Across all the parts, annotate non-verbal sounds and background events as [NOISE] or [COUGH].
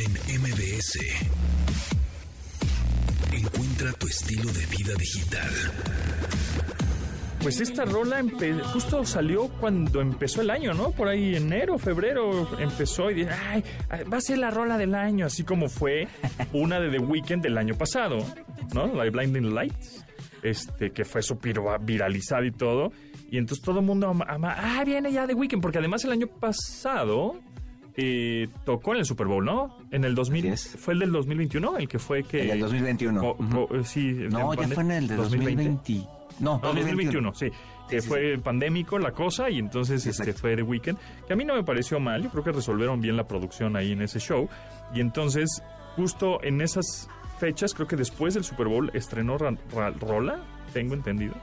en MBS. Encuentra tu estilo de vida digital. Pues esta rola justo salió cuando empezó el año, ¿no? Por ahí enero, febrero empezó y dije, ay, va a ser la rola del año, así como fue una de The Weeknd del año pasado, ¿no? La Blinding Lights, este, que fue súper viralizada y todo. Y entonces todo el mundo ama, ah, viene ya The Weeknd, porque además el año pasado eh, tocó en el Super Bowl, ¿no? En el 2000. ¿Fue el del 2021? El que fue que... El del 2021. sí. No, ya fue en el de 2020. No, 2021, sí. Que fue pandémico la cosa y entonces este fue The Weekend, que a mí no me pareció mal, yo creo que resolvieron bien la producción ahí en ese show. Y entonces, justo en esas fechas, creo que después del Super Bowl estrenó Rola, tengo entendido.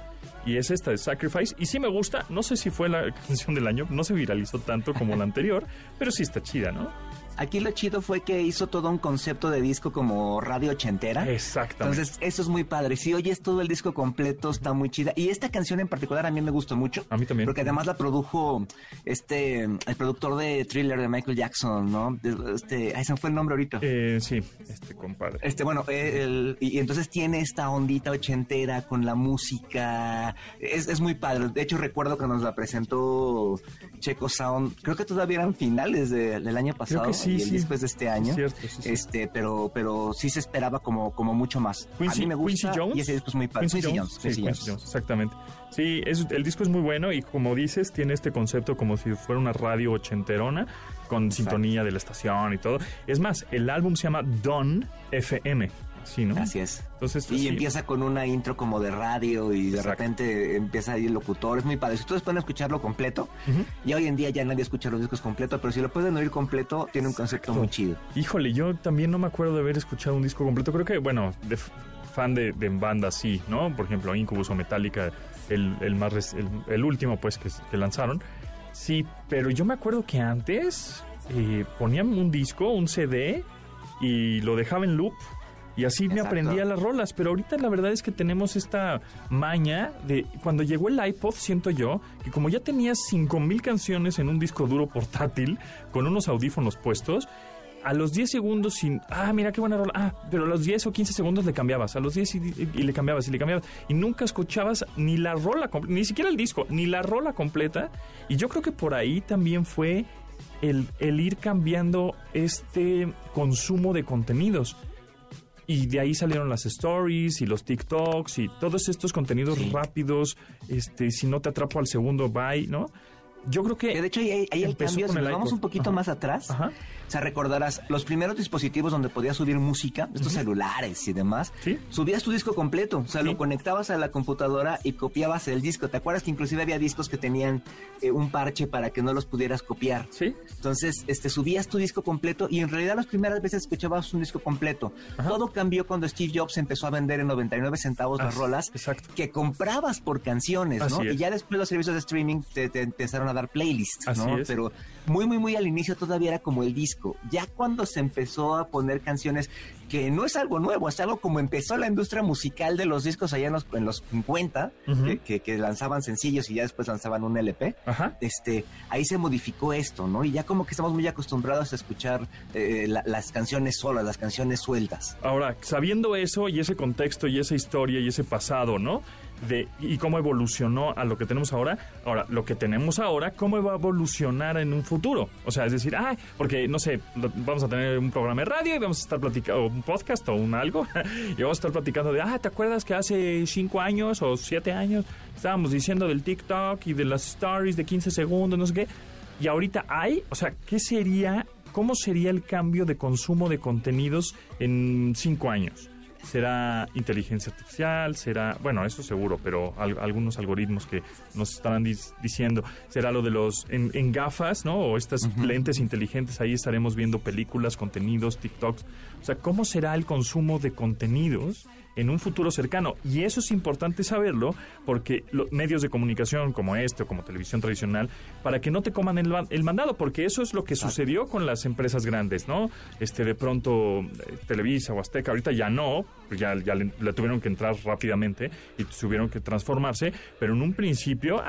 Y es esta de Sacrifice. Y sí me gusta, no sé si fue la [LAUGHS] canción del año, no se viralizó tanto como la anterior, pero sí está chida, ¿no? Aquí lo chido fue que hizo todo un concepto de disco como radio ochentera. Exactamente. Entonces, eso es muy padre. Si oyes todo el disco completo, está muy chida. Y esta canción en particular a mí me gustó mucho. A mí también. Porque además la produjo este, el productor de Thriller de Michael Jackson, ¿no? Este, ahí se fue el nombre ahorita. Eh, sí, este compadre. Este, bueno, el, y, entonces tiene esta ondita ochentera con la música. Es, es muy padre. De hecho, recuerdo que nos la presentó Checo Sound. Creo que todavía eran finales del año pasado sí, y después de este año. este, pero, pero sí se esperaba como, como mucho más. Quincy, a mí me gusta Jones. y ese disco es muy padre. Quincy, Jones. Quincy Jones. exactamente. Sí, es, el disco es muy bueno y como dices, tiene este concepto como si fuera una radio ochenterona con sintonía de la estación y todo. Es más, el álbum se llama Don FM. Sí, ¿no? Así es. Entonces, y empieza con una intro como de radio y de repente empieza ahí el locutor. Es muy padre. Si ustedes pueden escucharlo completo, y hoy en día ya nadie escucha los discos completos, pero si lo pueden oír completo, tiene un concepto muy chido. Híjole, yo también no me acuerdo de haber escuchado un disco completo. Creo que, bueno, de fan de, de bandas sí, ¿no? Por ejemplo, Incubus o Metallica, el, el más el, último pues que, que, lanzaron. Sí, pero yo me acuerdo que antes eh, ponían un disco, un CD, y lo dejaba en loop y así me aprendía las rolas, pero ahorita la verdad es que tenemos esta maña de cuando llegó el iPod, siento yo, que como ya tenías 5000 canciones en un disco duro portátil con unos audífonos puestos, a los 10 segundos sin, ah, mira qué buena rola, ah, pero a los 10 o 15 segundos le cambiabas, a los 10 y, le cambiabas y le cambiabas y nunca escuchabas ni la rola, ni siquiera el disco, ni la rola completa. Y yo creo que por ahí también fue el, el ir cambiando este consumo de contenidos y de ahí salieron las stories y los TikToks y todos estos contenidos rápidos. Este, si no te atrapo al segundo, bye, ¿no? Yo creo que. de hecho, ahí, hay el cambio. Si nos vamos un poquito más atrás, Ajá. o sea, recordarás los primeros dispositivos donde podías subir música, estos celulares y demás. ¿Sí? Subías tu disco completo, o sea, lo conectabas a la computadora y copiabas el disco. ¿Te acuerdas que inclusive había discos que tenían eh, un parche para que no los pudieras copiar? Sí. Entonces, este, subías tu disco completo y en realidad las primeras veces escuchabas un disco completo. Todo cambió cuando Steve Jobs empezó a vender en 99 centavos las rolas que comprabas por canciones, ¿no? Y ya después los servicios de streaming te, te empezaron a dar playlist, ¿no? Pero muy, muy, muy al inicio todavía era como el disco. Ya cuando se empezó a poner canciones, que no es algo nuevo, es algo como empezó la industria musical de los discos allá en los, en los 50, que, lanzaban sencillos y ya después lanzaban un LP. Este, ahí se modificó esto, ¿no? Y ya como que estamos muy acostumbrados a escuchar eh, las canciones solas, las canciones sueltas. Ahora, sabiendo eso y ese contexto y esa historia y ese pasado, ¿no? De y cómo evolucionó a lo que tenemos ahora. Ahora, lo que tenemos ahora, cómo va a evolucionar en un futuro. O sea, es decir, ah, porque no sé, vamos a tener un programa de radio y vamos a estar platicando, un podcast o un algo, [LAUGHS] y vamos a estar platicando de, ah, ¿te acuerdas que hace cinco años o siete años estábamos diciendo del TikTok y de las stories de 15 segundos, no sé qué? Y ahorita hay, o sea, ¿qué sería, cómo sería el cambio de consumo de contenidos en cinco años? Será inteligencia artificial, será, bueno, eso seguro, pero algunos algoritmos que nos estarán diciendo, será lo de los en, gafas, ¿no? O estas lentes inteligentes, ahí estaremos viendo películas, contenidos, TikToks. O sea, ¿cómo será el consumo de contenidos en un futuro cercano. Y eso es importante saberlo porque los medios de comunicación como este o como televisión tradicional, para que no te coman el, el mandado, porque eso es lo que sucedió con las empresas grandes, ¿no? Este, de pronto, eh, Televisa o Azteca, ahorita ya no, ya, ya le, tuvieron que entrar rápidamente y tuvieron que transformarse, pero en un principio,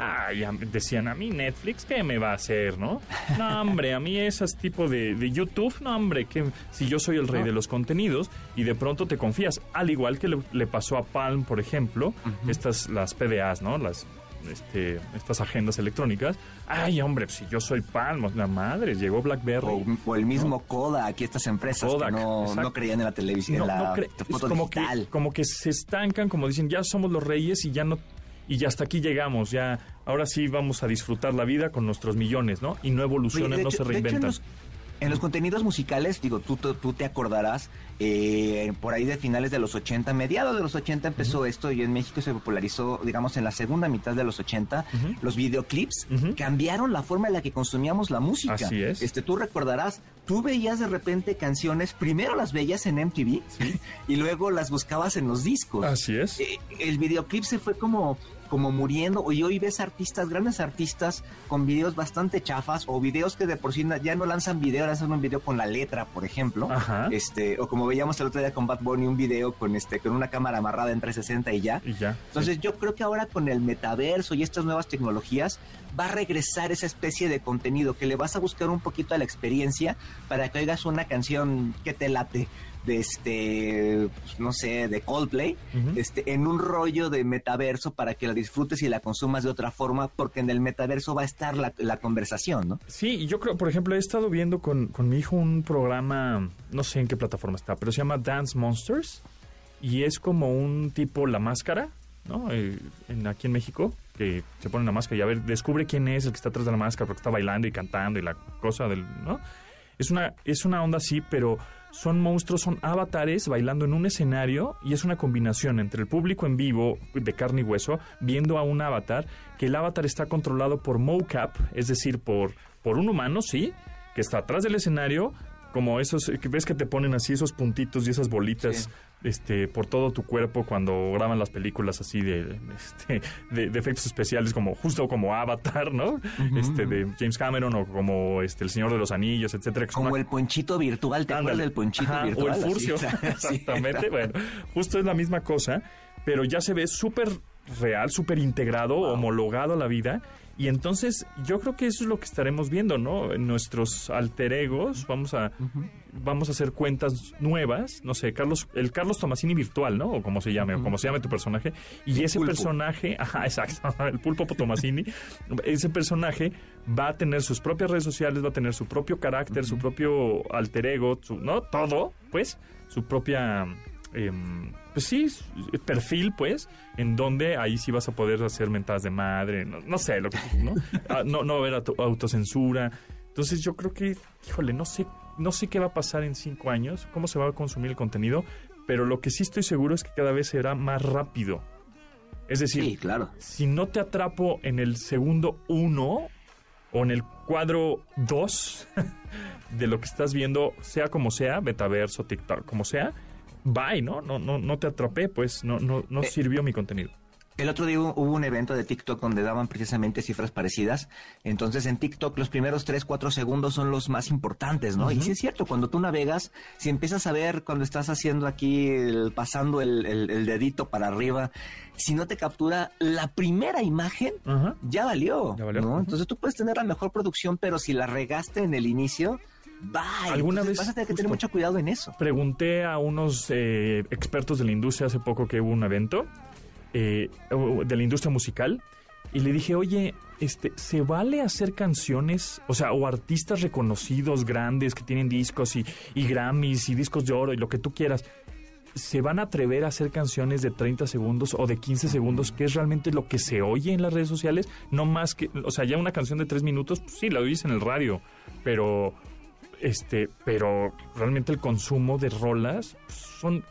decían a mí Netflix, ¿qué me va a hacer, no? No, hombre, a mí ese tipo de, de YouTube, no, hombre, que si yo soy el rey de los contenidos y de pronto te confías, al igual que le, pasó a Palm, por ejemplo, estas, las PDAs, ¿no? Las este, estas agendas electrónicas. Ay, hombre, si yo soy Palm, la madre, llegó BlackBerry. O, el mismo Kodak, aquí estas empresas que no, creían en la televisión, en la foto como digital. Que, como que se estancan, como dicen, ya somos los reyes y ya no y ya hasta aquí llegamos, ya ahora sí vamos a disfrutar la vida con nuestros millones, ¿no? Y no evolucionan, no se reinventan. En los contenidos musicales, digo, tú, tú, te acordarás, eh, por ahí de finales de los 80, mediados de los 80 empezó esto y en México se popularizó, digamos, en la segunda mitad de los 80, los videoclips cambiaron la forma en la que consumíamos la música. Así es. Este, tú recordarás, tú veías de repente canciones, primero las veías en MTV [LAUGHS] y luego las buscabas en los discos. Así es. Eh, el videoclip se fue como como muriendo y hoy ves artistas, grandes artistas con videos bastante chafas o videos que de por sí ya no lanzan video, lanzan un video con la letra, por ejemplo, este o como veíamos el otro día con Bad Bunny un video con este con una cámara amarrada en 360 y ya. Y ya. Entonces yo creo que ahora con el metaverso y estas nuevas tecnologías va a regresar esa especie de contenido que le vas a buscar un poquito a la experiencia para que oigas una canción que te late de este, pues, no sé, de Coldplay, este, en un rollo de metaverso para que la disfrutes y la consumas de otra forma, porque en el metaverso va a estar la, conversación, ¿no? Sí, yo creo, por ejemplo, he estado viendo con, con mi hijo un programa, no sé en qué plataforma está, pero se llama Dance Monsters y es como un tipo La Máscara, ¿no? Eh, en, aquí en México, que se pone la máscara y a ver, descubre quién es el que está atrás de la máscara porque está bailando y cantando y la cosa del, ¿no? Es una, es una onda así, pero son monstruos, son avatares bailando en un escenario y es una combinación entre el público en vivo de carne y hueso viendo a un avatar, que el avatar está controlado por mocap, es decir, por, por un humano, sí, que está atrás del escenario, como esos, ves que te ponen así esos puntitos y esas bolitas este, por todo tu cuerpo cuando graban las películas así de, este, de, efectos especiales, como justo como Avatar, ¿no? este, de James Cameron o como este, El Señor de los Anillos, etcétera. Como el ponchito virtual, ¿te acuerdas del ponchito virtual? O el furcio, [LAUGHS] exactamente. bueno, justo es la misma cosa, pero ya se ve súper real, súper integrado, homologado a la vida y entonces yo creo que eso es lo que estaremos viendo, ¿no? En nuestros alter egos vamos a, vamos a hacer cuentas nuevas, no sé, Carlos, el Carlos Tomasini virtual, ¿no? O como se llame, o como se llame tu personaje. Y ese personaje, [LAUGHS] ajá, exacto, [LAUGHS] el pulpo Tomasini, ese personaje va a tener sus propias redes sociales, va a tener su propio carácter, su propio alter ego, ¿no? Todo, pues, su propia Em, pues sí, perfil, pues, en donde ahí sí vas a poder hacer mentadas de madre, no, sé, lo que, ¿no? [LAUGHS] Ah, no, no haber autocensura. Entonces yo creo que, híjole, no sé, no sé qué va a pasar en cinco años, cómo se va a consumir el contenido, pero lo que sí estoy seguro es que cada vez será más rápido. Es decir, claro. si no te atrapo en el segundo uno o en el cuadro dos [LAUGHS] de lo que estás viendo, sea como sea, metaverso, TikTok, como sea, bye, ¿no? No, no, no te atrapé, pues no, no, no eh, sirvió mi contenido. El otro día hubo un evento de TikTok donde daban precisamente cifras parecidas. Entonces en TikTok los primeros 3, 4 segundos son los más importantes, ¿no? Y sí es cierto, cuando tú navegas, si empiezas a ver cuando estás haciendo aquí, pasando el, dedito para arriba, si no te captura la primera imagen, ya valió. ¿no? Entonces tú puedes tener la mejor producción, pero si la regaste en el inicio, Bye. ¿Alguna vez vas a tener que tener mucho cuidado en eso. Pregunté a unos eh, expertos de la industria hace poco que hubo un evento eh, de la industria musical y le dije, oye, este, ¿se vale hacer canciones, o sea, o artistas reconocidos, grandes, que tienen discos y, y Grammys y discos de oro y lo que tú quieras? ¿Se van a atrever a hacer canciones de 30 segundos o de 15 segundos, que es realmente lo que se oye en las redes sociales? No más que, o sea, ya una canción de 3 minutos, pues sí, la oyes en el radio, pero este, pero realmente el consumo de rolas son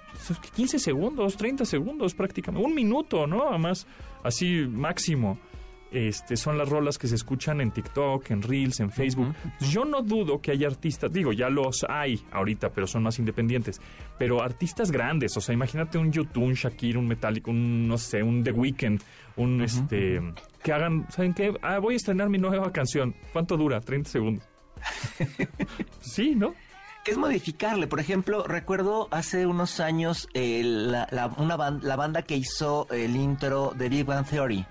15 segundos, 30 segundos prácticamente, un minuto, ¿no? Además, así máximo. este, son las rolas que se escuchan en TikTok, en Reels, en Facebook. Yo no dudo que haya artistas, digo, ya los hay ahorita, pero son más independientes. Pero artistas grandes, o sea, imagínate un YouTube, un Shakira, un Metallic, un, no sé, un The Weeknd, un, este, que hagan, ¿saben qué? Ah, voy a estrenar mi nueva canción. ¿Cuánto dura? 30 segundos. [LAUGHS] sí, ¿no? que es modificarle. Por ejemplo, recuerdo hace unos años eh, la, una la banda que hizo el intro de Big Bang Theory.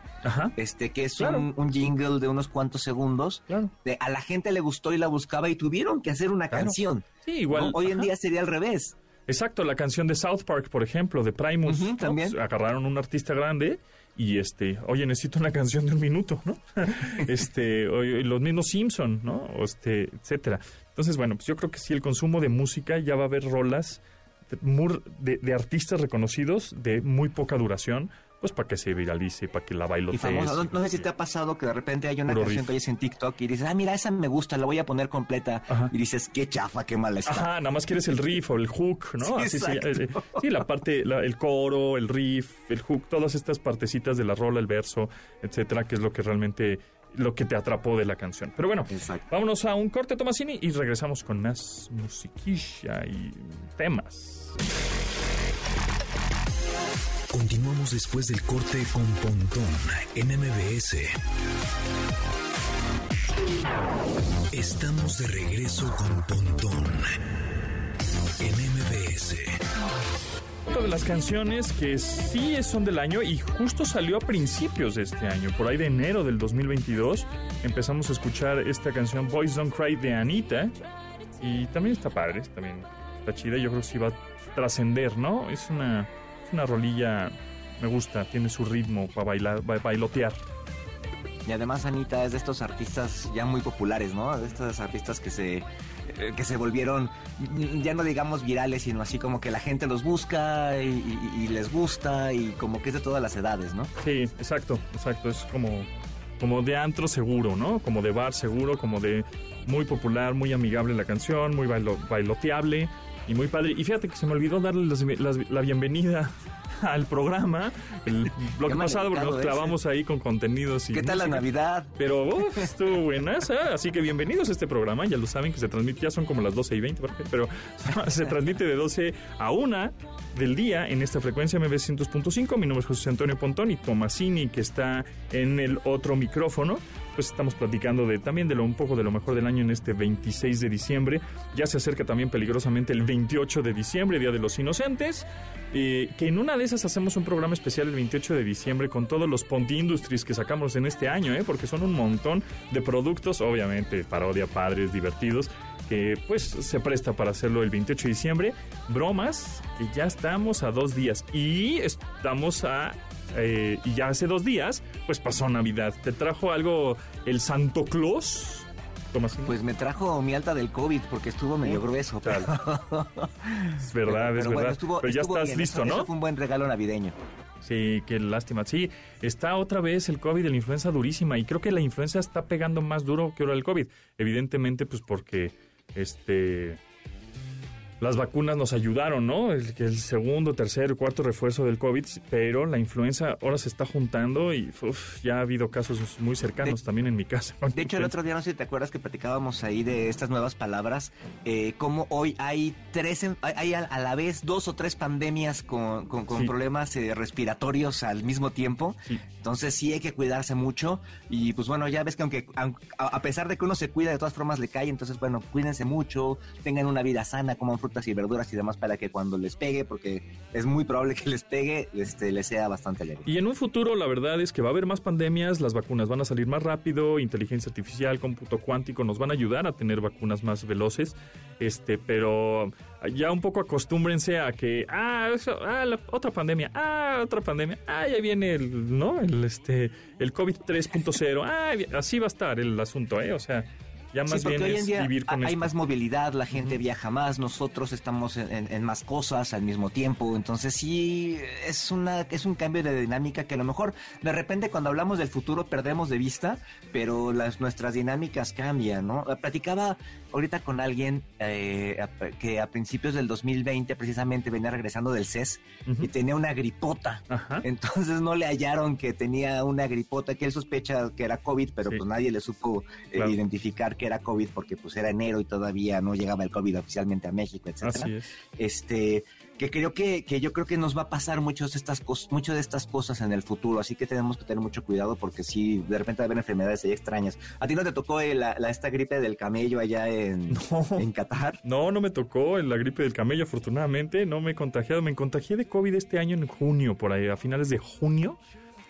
Este, que es un, jingle de unos cuantos segundos. De, a la gente le gustó y la buscaba y tuvieron que hacer una canción. Sí, igual. Hoy en día sería al revés. Exacto, la canción de South Park, por ejemplo, de Primus. también. Pues, agarraron un artista grande y este, oye, necesito una canción de un minuto, ¿no? [LAUGHS] este, los mismos Simpson, ¿no? Este, etcétera. Entonces, bueno, pues yo creo que sí, el consumo de música ya va a haber rolas de, de artistas reconocidos de muy poca duración, pues para que se viralice, para que la bailotees. No, no, sé si te ha pasado que de repente hay una canción que oyes en TikTok y dices, ah, mira, esa me gusta, la voy a poner completa. Y dices, qué chafa, qué mala está. Ajá, nada más quieres el riff o el hook, ¿no? Sí, Así eh, sí, la parte, el coro, el riff, el hook, todas estas partecitas de la rola, el verso, etcétera, que es lo que realmente lo que te atrapó de la canción. Pero bueno, vámonos a un corte, Tomasini, y regresamos con más musiquilla y temas. Continuamos después del corte con Pontón en MBS. Estamos de regreso con Pontón en MBS. De las canciones que sí son del año y justo salió a principios de este año, por ahí de enero del 2022, empezamos a escuchar esta canción Boys Don't Cry de Anita y también está padre, también está chida, yo creo que sí va a trascender, ¿no? Es una una rolilla, me gusta, tiene su ritmo para bailar, bailotear. Y además Anita es de estos artistas ya muy populares, ¿no? De estos artistas que se eh, que se volvieron ya no digamos virales, sino así como que la gente los busca y, les gusta y como que es de todas las edades, ¿no? Sí, exacto, exacto, es como como de antro seguro, ¿no? Como de bar seguro, como de muy popular, muy amigable la canción, muy bailoteable y muy padre. Y fíjate que se me olvidó darle la bienvenida [LAUGHS] al programa el bloque pasado porque nos clavamos ahí con contenidos. Y ¿Qué tal la Navidad? Pero [LAUGHS] estuvo buena, así que bienvenidos a este programa. Ya lo saben que se transmite, ya son como las 12 y 20, pero [LAUGHS] se transmite de 12 a 1 del día en esta frecuencia MB 100.5. Mi nombre es José Antonio Pontón y Tomasini, que está en el otro micrófono pues estamos platicando de también de lo un poco de lo mejor del año en este 26 de diciembre. Ya se acerca también peligrosamente el 28 de diciembre, Día de los Inocentes. Eh, que en una de esas hacemos un programa especial el 28 de diciembre con todos los Ponti Industries que sacamos en este año, ¿eh? porque son un montón de productos, obviamente parodia, padres, divertidos, que pues se presta para hacerlo el 28 de diciembre. Bromas, que ya estamos a dos días y estamos a eh, y ya hace dos días, pues pasó Navidad. ¿Te trajo algo el Santo Claus? Pues me trajo mi alta del COVID porque estuvo medio grueso. es verdad, [LAUGHS] es verdad. pero ya estás listo, ¿no? fue un buen regalo navideño. Sí, qué lástima. Sí, está otra vez el COVID, la influenza durísima y creo que la influenza está pegando más duro que ahora el COVID. Evidentemente, pues porque este las vacunas nos ayudaron, ¿no? El, el segundo, tercer, cuarto refuerzo del COVID, pero la influenza ahora se está juntando y ya ha habido casos muy cercanos también en mi casa. De hecho, el otro día, no sé si te acuerdas que platicábamos ahí de estas nuevas palabras, eh, como hoy hay tres, hay a, la vez dos o tres pandemias con, con, problemas eh, respiratorios al mismo tiempo. Entonces sí hay que cuidarse mucho y pues bueno, ya ves que aunque a, pesar de que uno se cuida, de todas formas le cae, entonces bueno, cuídense mucho, tengan una vida sana, coman frutas y verduras y demás para que cuando les pegue, porque es muy probable que les pegue, este, les sea bastante leve. Y en un futuro, la verdad es que va a haber más pandemias, las vacunas van a salir más rápido, inteligencia artificial, cómputo cuántico nos van a ayudar a tener vacunas más veloces, este, pero ya un poco acostúmbrense a que, ah, ah la, otra pandemia, ah, otra pandemia, ah, ya viene el, ¿no? El, este, el COVID 3.0, ah, así va a estar el asunto, ¿eh? O sea, Ya más bien es vivir con hay más movilidad, la gente viaja más, nosotros estamos en, más cosas al mismo tiempo, entonces sí es una es un cambio de dinámica que a lo mejor de repente cuando hablamos del futuro perdemos de vista, pero las nuestras dinámicas cambian, ¿no? Platicaba ahorita con alguien eh, que a principios del 2020 precisamente venía regresando del CES y tenía una gripota, entonces no le hallaron que tenía una gripota que él sospecha que era COVID, pero pues nadie le supo eh, identificar que era COVID porque pues era enero y todavía no llegaba el COVID oficialmente a México, etcétera. Este, que creo que, que yo creo que nos va a pasar muchas estas cosas, muchas de estas cosas en el futuro, así que tenemos que tener mucho cuidado porque si de repente va a haber enfermedades ahí extrañas. ¿A ti no te tocó la, esta gripe del camello allá en, [LAUGHS] en Qatar? No, no me tocó la gripe del camello, afortunadamente, no me he contagiado, me contagié de COVID este año en junio, por ahí, a finales de junio.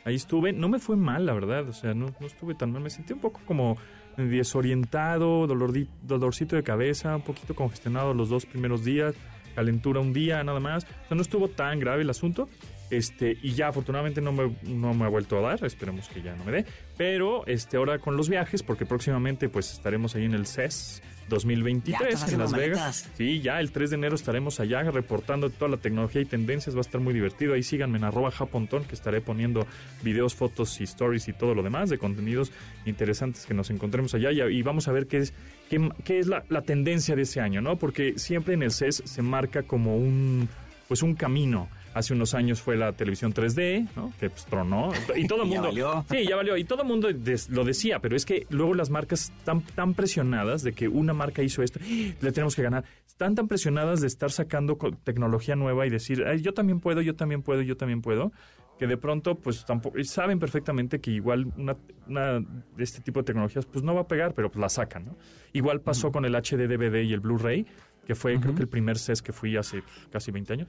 Ahí estuve, no me fue mal, la verdad, o sea, no, no estuve tan mal, me sentí un poco como desorientado, dolor, dolorcito de cabeza, un poquito congestionado los dos primeros días, calentura un día nada más. O sea, no estuvo tan grave el asunto. Este, y ya afortunadamente no me, no me ha vuelto a dar, esperemos que ya no me dé. Pero este, ahora con los viajes, porque próximamente pues estaremos ahí en el CES 2023 en Las Vegas. Sí, ya el 3 de enero estaremos allá reportando toda la tecnología y tendencias. Va a estar muy divertido. Ahí síganme en arroba japontón, que estaré poniendo videos, fotos y stories y todo lo demás de contenidos interesantes que nos encontremos allá. Y, vamos a ver qué es, qué, qué es la, la, tendencia de ese año, ¿no? Porque siempre en el CES se marca como un, pues un camino Hace unos años fue la televisión 3D, ¿no? Que pues tronó. Y todo el [LAUGHS] mundo. ya valió. Sí, ya valió. Y todo el mundo lo decía, pero es que luego las marcas están tan presionadas de que una marca hizo esto, le tenemos que ganar. Están tan presionadas de estar sacando tecnología nueva y decir, yo también puedo, yo también puedo, yo también puedo que de pronto pues tampoco saben perfectamente que igual una, una, de este tipo de tecnologías pues no va a pegar pero pues la sacan ¿no? igual pasó con el HD DVD y el Blu-ray que fue creo que el primer CES que fui hace pues, casi 20 años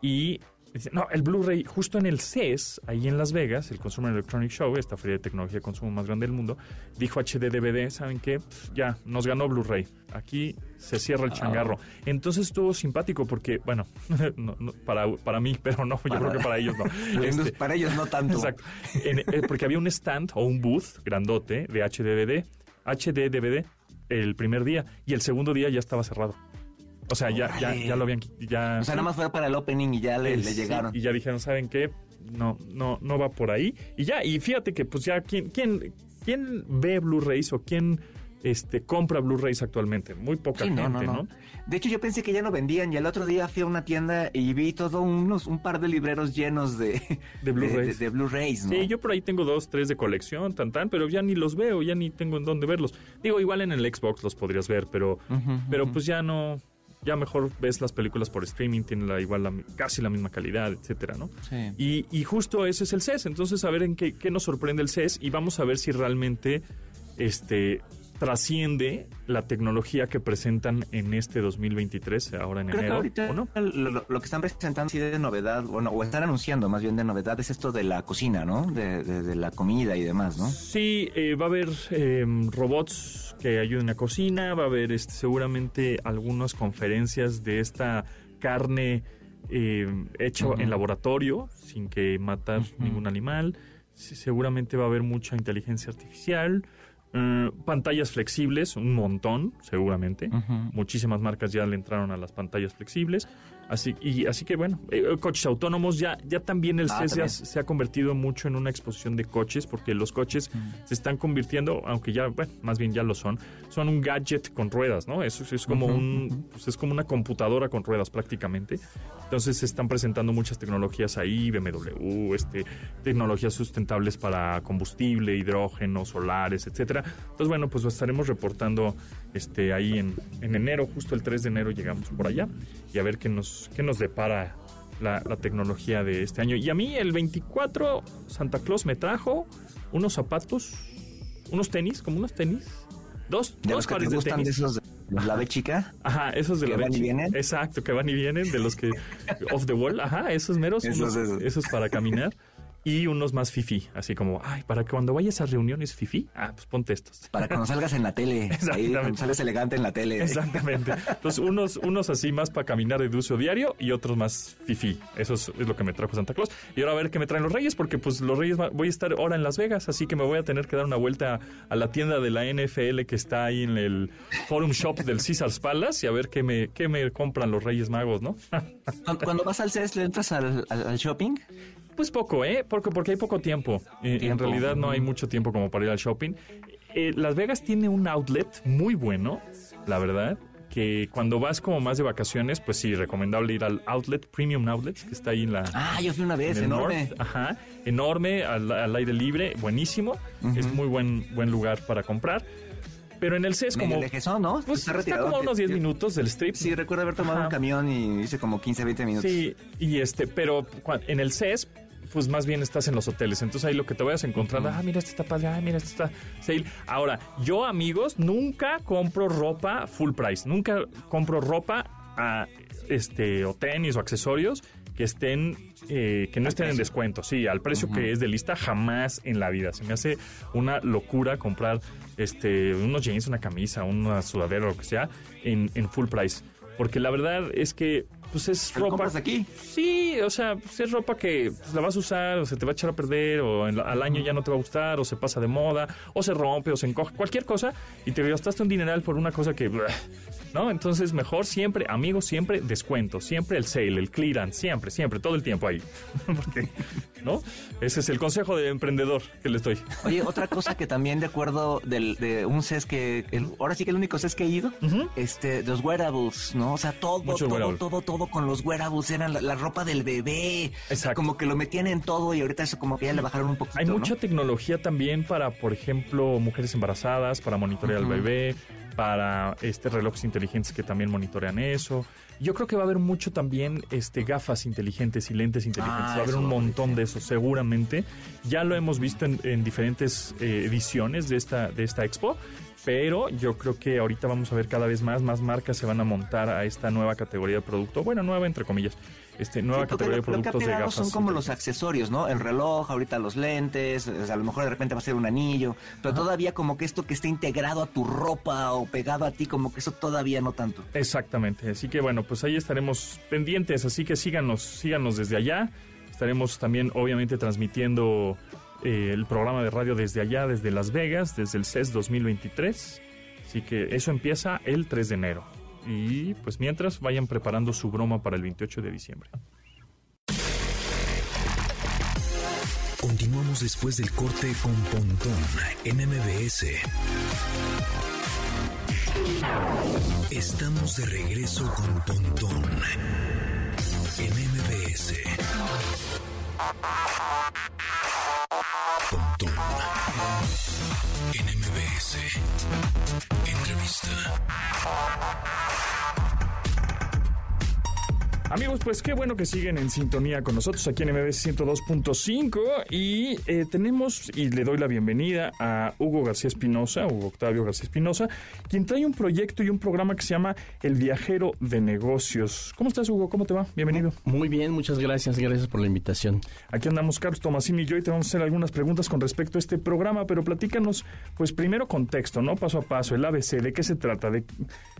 y no, el Blu-ray, justo en el CES, ahí en Las Vegas, el Consumer Electronic Show, esta feria de tecnología de consumo más grande del mundo, dijo HD DVD, ¿saben qué? ya, nos ganó Blu-ray. Aquí se cierra el changarro. Entonces estuvo simpático porque, bueno, [LAUGHS] para, para mí, pero no, yo creo que para ellos no. [LAUGHS] Este, para ellos no tanto. Exacto. Eh, porque había un stand o un booth grandote de HD DVD, HD DVD el primer día y el segundo día ya estaba cerrado. O sea, ya, ya, ya lo habían... Ya, o sea, nada más fue para el opening y ya le, llegaron. y ya dijeron, ¿saben qué? No, no, no va por ahí. Y ya, y fíjate que pues ya, ¿quién, quién, quién ve Blu-rays o quién este, compra Blu-rays actualmente? Muy poca gente, no, De hecho, yo pensé que ya no vendían y el otro día fui a una tienda y vi todo unos, un par de libreros llenos de, [LAUGHS] de Blu-rays. De, Blu-rays, Sí, yo por ahí tengo dos, tres de colección, tan tan, pero ya ni los veo, ya ni tengo en dónde verlos. Digo, igual en el Xbox los podrías ver, pero, pero pues ya no, ya mejor ves las películas por streaming, tienen la, igual la, casi la misma calidad, etcétera, ¿no? Sí. Y, y, justo ese es el CES. Entonces, a ver en qué, qué nos sorprende el CES y vamos a ver si realmente este trasciende la tecnología que presentan en este 2023, ahora en enero. no? lo, que están presentando sí de novedad, bueno, o están anunciando más bien de novedad, es esto de la cocina, ¿no? De, la comida y demás, ¿no? Sí, eh, va a haber em, robots que ayuden a cocina, va a haber este, seguramente algunas conferencias de esta carne em, hecha en laboratorio, sin que matar ningún animal. seguramente va a haber mucha inteligencia artificial. Eh, pantallas flexibles, un montón, seguramente. Muchísimas marcas ya le entraron a las pantallas flexibles. Así, y, así que bueno, eh, coches autónomos, ya, ya también el ah, CES se ha convertido mucho en una exposición de coches, porque los coches se están convirtiendo, aunque ya, bueno, más bien ya lo son, son un gadget con ruedas, ¿no? Eso es como un, pues es como una computadora con ruedas prácticamente. Entonces se están presentando muchas tecnologías ahí, BMW, este, tecnologías sustentables para combustible, hidrógeno, solares, etcétera. Entonces bueno, pues lo estaremos reportando este, ahí en, en enero, justo el 3 de enero llegamos por allá y a ver qué nos, qué nos depara la, tecnología de este año. Y a mí el 24 Santa Claus me trajo unos zapatos, unos tenis, como unos tenis. Dos, dos pares de tenis. De esos de la B chica. Ajá, esos de la van y vienen. Exacto, que van y vienen, de los que off the wall, ajá, esos meros, [LAUGHS] esos, esos. para caminar. Y unos más fifi, así como, ay, para que cuando vayas a reuniones fifi, ah, pues ponte estos. Para cuando salgas en la tele, [LAUGHS] ahí, cuando sales elegante en la tele. Exactamente. Entonces, unos, unos así más para caminar de uso diario y otros más fifi. Eso es, lo que me trajo Santa Claus. Y ahora a ver qué me traen los Reyes, porque pues los Reyes voy a estar ahora en Las Vegas, así que me voy a tener que dar una vuelta a la tienda de la NFL que está ahí en el Forum Shop del Caesars Palace y a ver qué me, qué me compran los Reyes Magos, ¿no? cuando vas al CES, ¿le entras al, al shopping? Pues poco, ¿eh? Porque, porque hay poco tiempo. En realidad no hay mucho tiempo como para ir al shopping. Eh, Las Vegas tiene un outlet muy bueno, la verdad que cuando vas como más de vacaciones, pues sí, recomendable ir al Outlet, Premium Outlets, que está ahí en la... Ah, yo fui una vez, enorme. Ajá, enorme, al, aire libre, buenísimo. Es muy buen, buen lugar para comprar. Pero en el CES como... ¿no? Pues está, como a unos 10 minutos del strip. Sí, recuerdo haber tomado un camión y hice como 15, 20 minutos. Sí, y este, pero en el CES pues más bien estás en los hoteles. Entonces ahí lo que te vayas encontrando, ah, mira, este está padre, ah, mira, este está sale. Ahora, yo, amigos, nunca compro ropa full price. Nunca compro ropa a, este, o tenis o accesorios que estén, eh, que no estén en descuento. Sí, al precio que es de lista, jamás en la vida. Se me hace una locura comprar este, unos jeans, una camisa, una sudadera, o lo que sea, en, en full price. Porque la verdad es que pues es ropa. aquí? Sí, o sea, pues es ropa que pues, la vas a usar, o se te va a echar a perder, o al año ya no te va a gustar, o se pasa de moda, o se rompe, o se encoge, cualquier cosa, y te gastaste un dineral por una cosa que. ¿No? Entonces, mejor siempre, amigos, siempre descuento, siempre el sale, el clearance, siempre, siempre, todo el tiempo ahí. [LAUGHS] Porque, ¿no? Ese es el consejo de emprendedor que le doy. Oye, otra cosa que también de acuerdo del, de un CES que, ahora sí que el único CES que he ido, este, los wearables, ¿no? O sea, todo, todo, todo, todo con los wearables, eran la, ropa del bebé. Exacto. Como que lo metían en todo y ahorita eso como que ya le bajaron un poquito, Hay mucha tecnología también para, por ejemplo, mujeres embarazadas, para monitorear al bebé, para este relojes inteligentes que también monitorean eso. Yo creo que va a haber mucho también este gafas inteligentes y lentes inteligentes. Ah, va a haber un montón de eso, seguramente. Ya lo hemos visto en, diferentes eh, ediciones de esta, de esta expo pero yo creo que ahorita vamos a ver cada vez más, más marcas se van a montar a esta nueva categoría de producto, bueno, nueva entre comillas, este nueva categoría de productos de gafas. Son como los accesorios, ¿no? El reloj, ahorita los lentes, a lo mejor de repente va a ser un anillo, pero todavía como que esto que esté integrado a tu ropa o pegado a ti, como que eso todavía no tanto. Exactamente, así que bueno, pues ahí estaremos pendientes, así que síganos, síganos desde allá. Estaremos también obviamente transmitiendo eh, el programa de radio desde allá, desde Las Vegas, desde el CES 2023. Así que eso empieza el 3 de enero. Y pues mientras vayan preparando su broma para el 28 de diciembre. Continuamos después del corte con Pontón en MBS. Estamos de regreso con Pontón en MBS. Pontón en MBS. Entrevista. Amigos, pues qué bueno que siguen en sintonía con nosotros aquí en MBS 102.5 y eh, tenemos, y le doy la bienvenida a Hugo García Espinosa, Hugo Octavio García Espinosa, quien trae un proyecto y un programa que se llama El Viajero de Negocios. ¿Cómo estás, Hugo? ¿Cómo te va? Bienvenido. Muy bien, muchas gracias, gracias por la invitación. Aquí andamos Carlos Tomasini y yo y te vamos a hacer algunas preguntas con respecto a este programa, pero platícanos, pues primero contexto, ¿no? Paso a paso, el ABC, ¿de qué se trata? ¿De,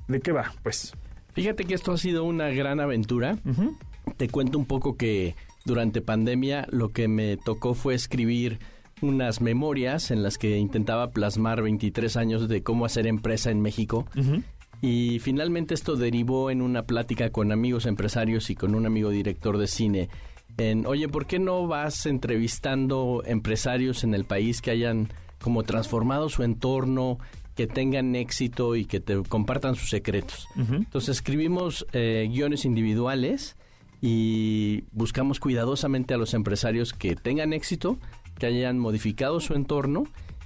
de qué va? Pues... Fíjate que esto ha sido una gran aventura. Te cuento un poco que durante pandemia lo que me tocó fue escribir unas memorias en las que intentaba plasmar 23 años de cómo hacer empresa en México. Y finalmente esto derivó en una plática con amigos empresarios y con un amigo director de cine. En, oye, ¿por qué no vas entrevistando empresarios en el país que hayan como transformado su entorno, que tengan éxito y que te compartan sus secretos. Entonces escribimos eh, guiones individuales y buscamos cuidadosamente a los empresarios que tengan éxito, que hayan modificado su entorno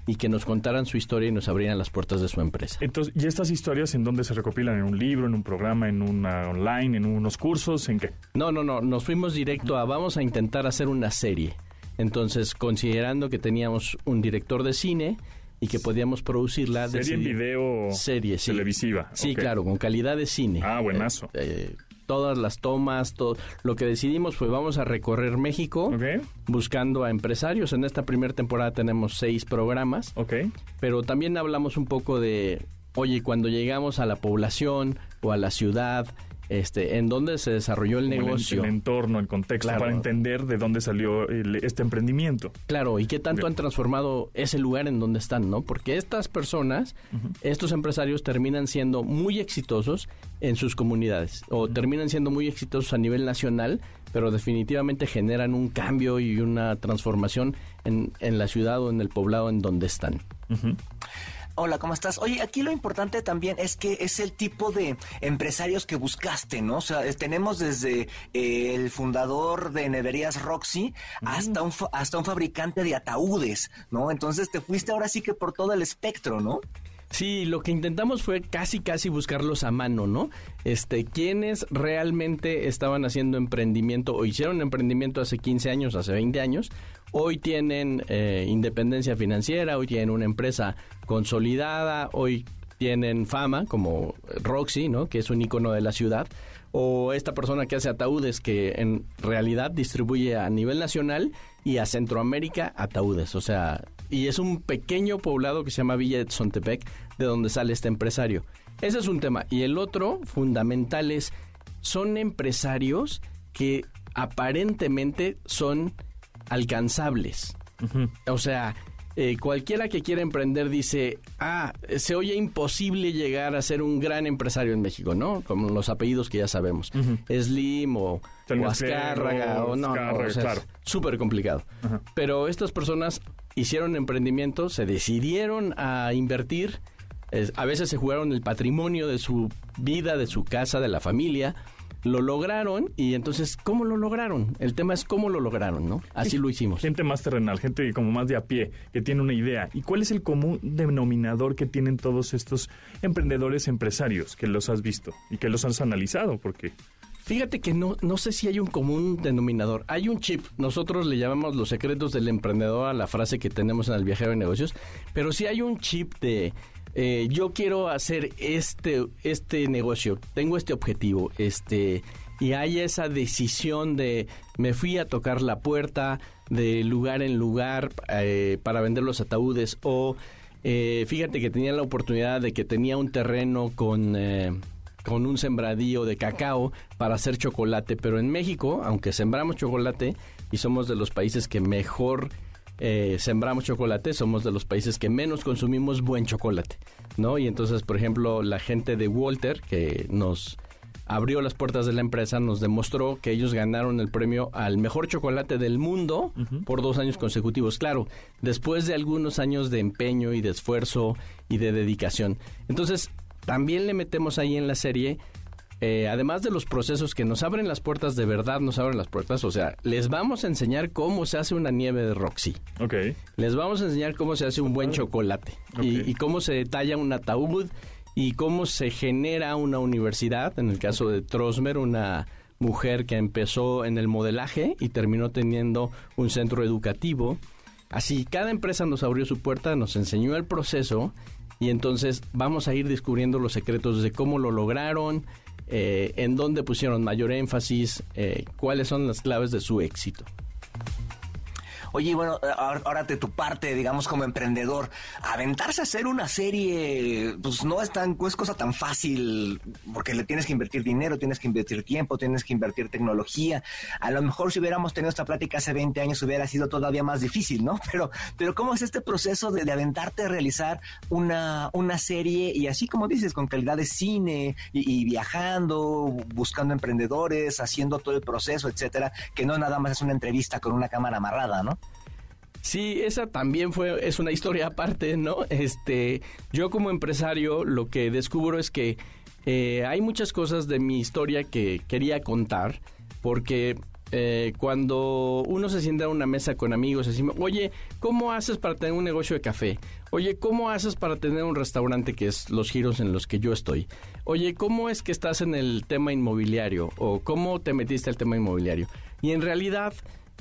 y que nos contaran su historia y nos abrieran las puertas de su empresa. Entonces, ¿y estas historias en dónde se recopilan? ¿En un libro, en un programa, en una online, en unos cursos, en qué? No, no, no, nos fuimos directo a vamos a intentar hacer una serie. Entonces, considerando que teníamos un director de cine, y que podíamos producirla. Serie en video serie, televisiva. Sí, claro, con calidad de cine. Ah, buenazo. Eh, todas las tomas, todo. Lo que decidimos fue vamos a recorrer México buscando a empresarios. En esta primera temporada tenemos seis programas. Okay. Pero también hablamos un poco de, oye, cuando llegamos a la población o a la ciudad, este, en dónde se desarrolló el negocio. El, entorno, el contexto, para entender de dónde salió este emprendimiento. Claro, y qué tanto han transformado ese lugar en donde están, ¿no? Porque estas personas, estos empresarios terminan siendo muy exitosos en sus comunidades o terminan siendo muy exitosos a nivel nacional, pero definitivamente generan un cambio y una transformación en, en la ciudad o en el poblado en donde están. Hola, ¿cómo estás? Oye, aquí lo importante también es que es el tipo de empresarios que buscaste, ¿no? O sea, tenemos desde eh, el fundador de Neverías Roxy hasta un, hasta un fabricante de ataúdes, ¿no? Entonces te fuiste ahora sí que por todo el espectro, ¿no? Sí, lo que intentamos fue casi casi buscarlos a mano, ¿no? Este, quienes realmente estaban haciendo emprendimiento o hicieron emprendimiento hace 15 años, hace 20 años, hoy tienen eh, independencia financiera, hoy tienen una empresa consolidada, hoy tienen fama como Roxy, ¿no? Que es un icono de la ciudad o esta persona que hace ataúdes que en realidad distribuye a nivel nacional y a Centroamérica ataúdes, o sea, y es un pequeño poblado que se llama Villa de Sontepec de donde sale este empresario. Ese es un tema. Y el otro fundamental es, son empresarios que aparentemente son alcanzables. O sea, eh, cualquiera que quiera emprender dice, ah, se oye imposible llegar a ser un gran empresario en México, ¿no? Como los apellidos que ya sabemos. Slim o, o Azcárraga o no, o sea, súper complicado. Pero estas personas hicieron emprendimiento, se decidieron a invertir a veces se jugaron el patrimonio de su vida, de su casa, de la familia, lo lograron y entonces, ¿cómo lo lograron? El tema es cómo lo lograron, ¿no? Así lo hicimos. Gente más terrenal, gente como más de a pie, que tiene una idea. ¿Y cuál es el común denominador que tienen todos estos emprendedores empresarios que los has visto y que los has analizado? Porque... Fíjate que no, no sé si hay un común denominador. Hay un chip. Nosotros le llamamos los secretos del emprendedor a la frase que tenemos en el viajero de negocios. Pero sí hay un chip de eh, yo quiero hacer este, este negocio, tengo este objetivo, este, y hay esa decisión de me fui a tocar la puerta de lugar en lugar eh, para vender los ataúdes o eh, fíjate que tenía la oportunidad de que tenía un terreno con con un sembradío de cacao para hacer chocolate, pero en México, aunque sembramos chocolate y somos de los países que mejor eh, sembramos chocolate, somos de los países que menos consumimos buen chocolate, ¿no? Y entonces, por ejemplo, la gente de Walter, que nos abrió las puertas de la empresa, nos demostró que ellos ganaron el premio al mejor chocolate del mundo por dos años consecutivos. Claro, después de algunos años de empeño y de esfuerzo y de dedicación. Entonces, también le metemos ahí en la serie eh, además de los procesos que nos abren las puertas, de verdad nos abren las puertas, o sea, les vamos a enseñar cómo se hace una nieve de Roxy. Ok. Les vamos a enseñar cómo se hace un buen chocolate y, cómo se detalla un ataúd y cómo se genera una universidad, en el caso de Trosmer, una mujer que empezó en el modelaje y terminó teniendo un centro educativo. Así, cada empresa nos abrió su puerta, nos enseñó el proceso y entonces vamos a ir descubriendo los secretos de cómo lo lograron, eh, en dónde pusieron mayor énfasis, eh, cuáles son las claves de su éxito. Oye, bueno, ahora de tu parte, digamos, como emprendedor, aventarse a hacer una serie, pues no es tan, es cosa tan fácil, porque le tienes que invertir dinero, tienes que invertir tiempo, tienes que invertir tecnología. A lo mejor si hubiéramos tenido esta plática hace 20 años hubiera sido todavía más difícil, ¿no? [LAUGHS] Pero, pero ¿cómo es este proceso de, aventarte a realizar una, una serie y así como dices, con calidad de cine y, viajando, buscando emprendedores, haciendo todo el proceso, etcétera, que no nada más es una entrevista con una cámara amarrada, ¿no? Sí, esa también fue, es una historia aparte, ¿no? Este, yo como empresario lo que descubro es que eh, hay muchas cosas de mi historia que quería contar, porque eh, cuando uno se sienta a una mesa con amigos, decimos, oye, ¿cómo haces para tener un negocio de café? Oye, ¿cómo haces para tener un restaurante que es los giros en los que yo estoy? Oye, ¿cómo es que estás en el tema inmobiliario? ¿O cómo te metiste al tema inmobiliario? Y en realidad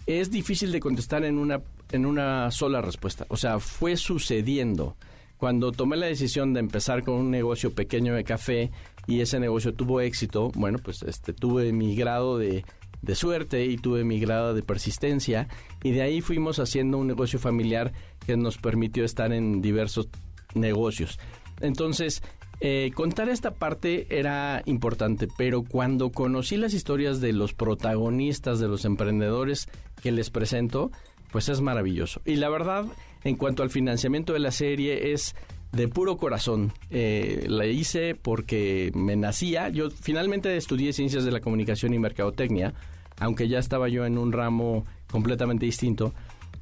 es difícil de contestar en una en una sola respuesta. O sea, fue sucediendo. Cuando tomé la decisión de empezar con un negocio pequeño de café, y ese negocio tuvo éxito, bueno, pues este tuve mi grado de, de suerte y tuve mi grado de persistencia y de ahí fuimos haciendo un negocio familiar que nos permitió estar en diversos negocios. Entonces, eh, contar esta parte era importante, pero cuando conocí las historias de los protagonistas, de los emprendedores que les presento, pues es maravilloso. Y la verdad, en cuanto al financiamiento de la serie, es de puro corazón. Eh, la hice porque me nacía. Yo finalmente estudié ciencias de la comunicación y mercadotecnia, aunque ya estaba yo en un ramo completamente distinto.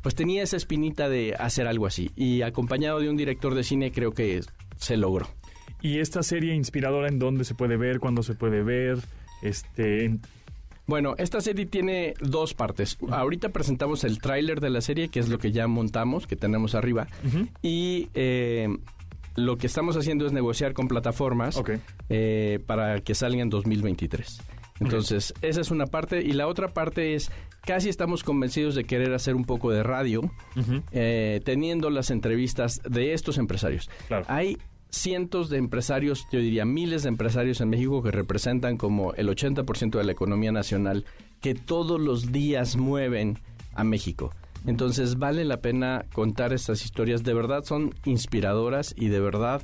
Pues tenía esa espinita de hacer algo así. Y acompañado de un director de cine, creo que se logró. ¿Y esta serie inspiradora en dónde se puede ver, cuándo se puede ver? Este, Bueno, esta serie tiene dos partes. Ahorita presentamos el tráiler de la serie, que es lo que ya montamos, que tenemos arriba. Y eh, lo que estamos haciendo es negociar con plataformas eh, para que salga en 2023. Entonces, esa es una parte. Y la otra parte es, casi estamos convencidos de querer hacer un poco de radio, eh, teniendo las entrevistas de estos empresarios. Hay cientos de empresarios, yo diría miles de empresarios en México que representan como el 80% de la economía nacional, que todos los días mueven a México. Entonces vale la pena contar estas historias, de verdad son inspiradoras y de verdad,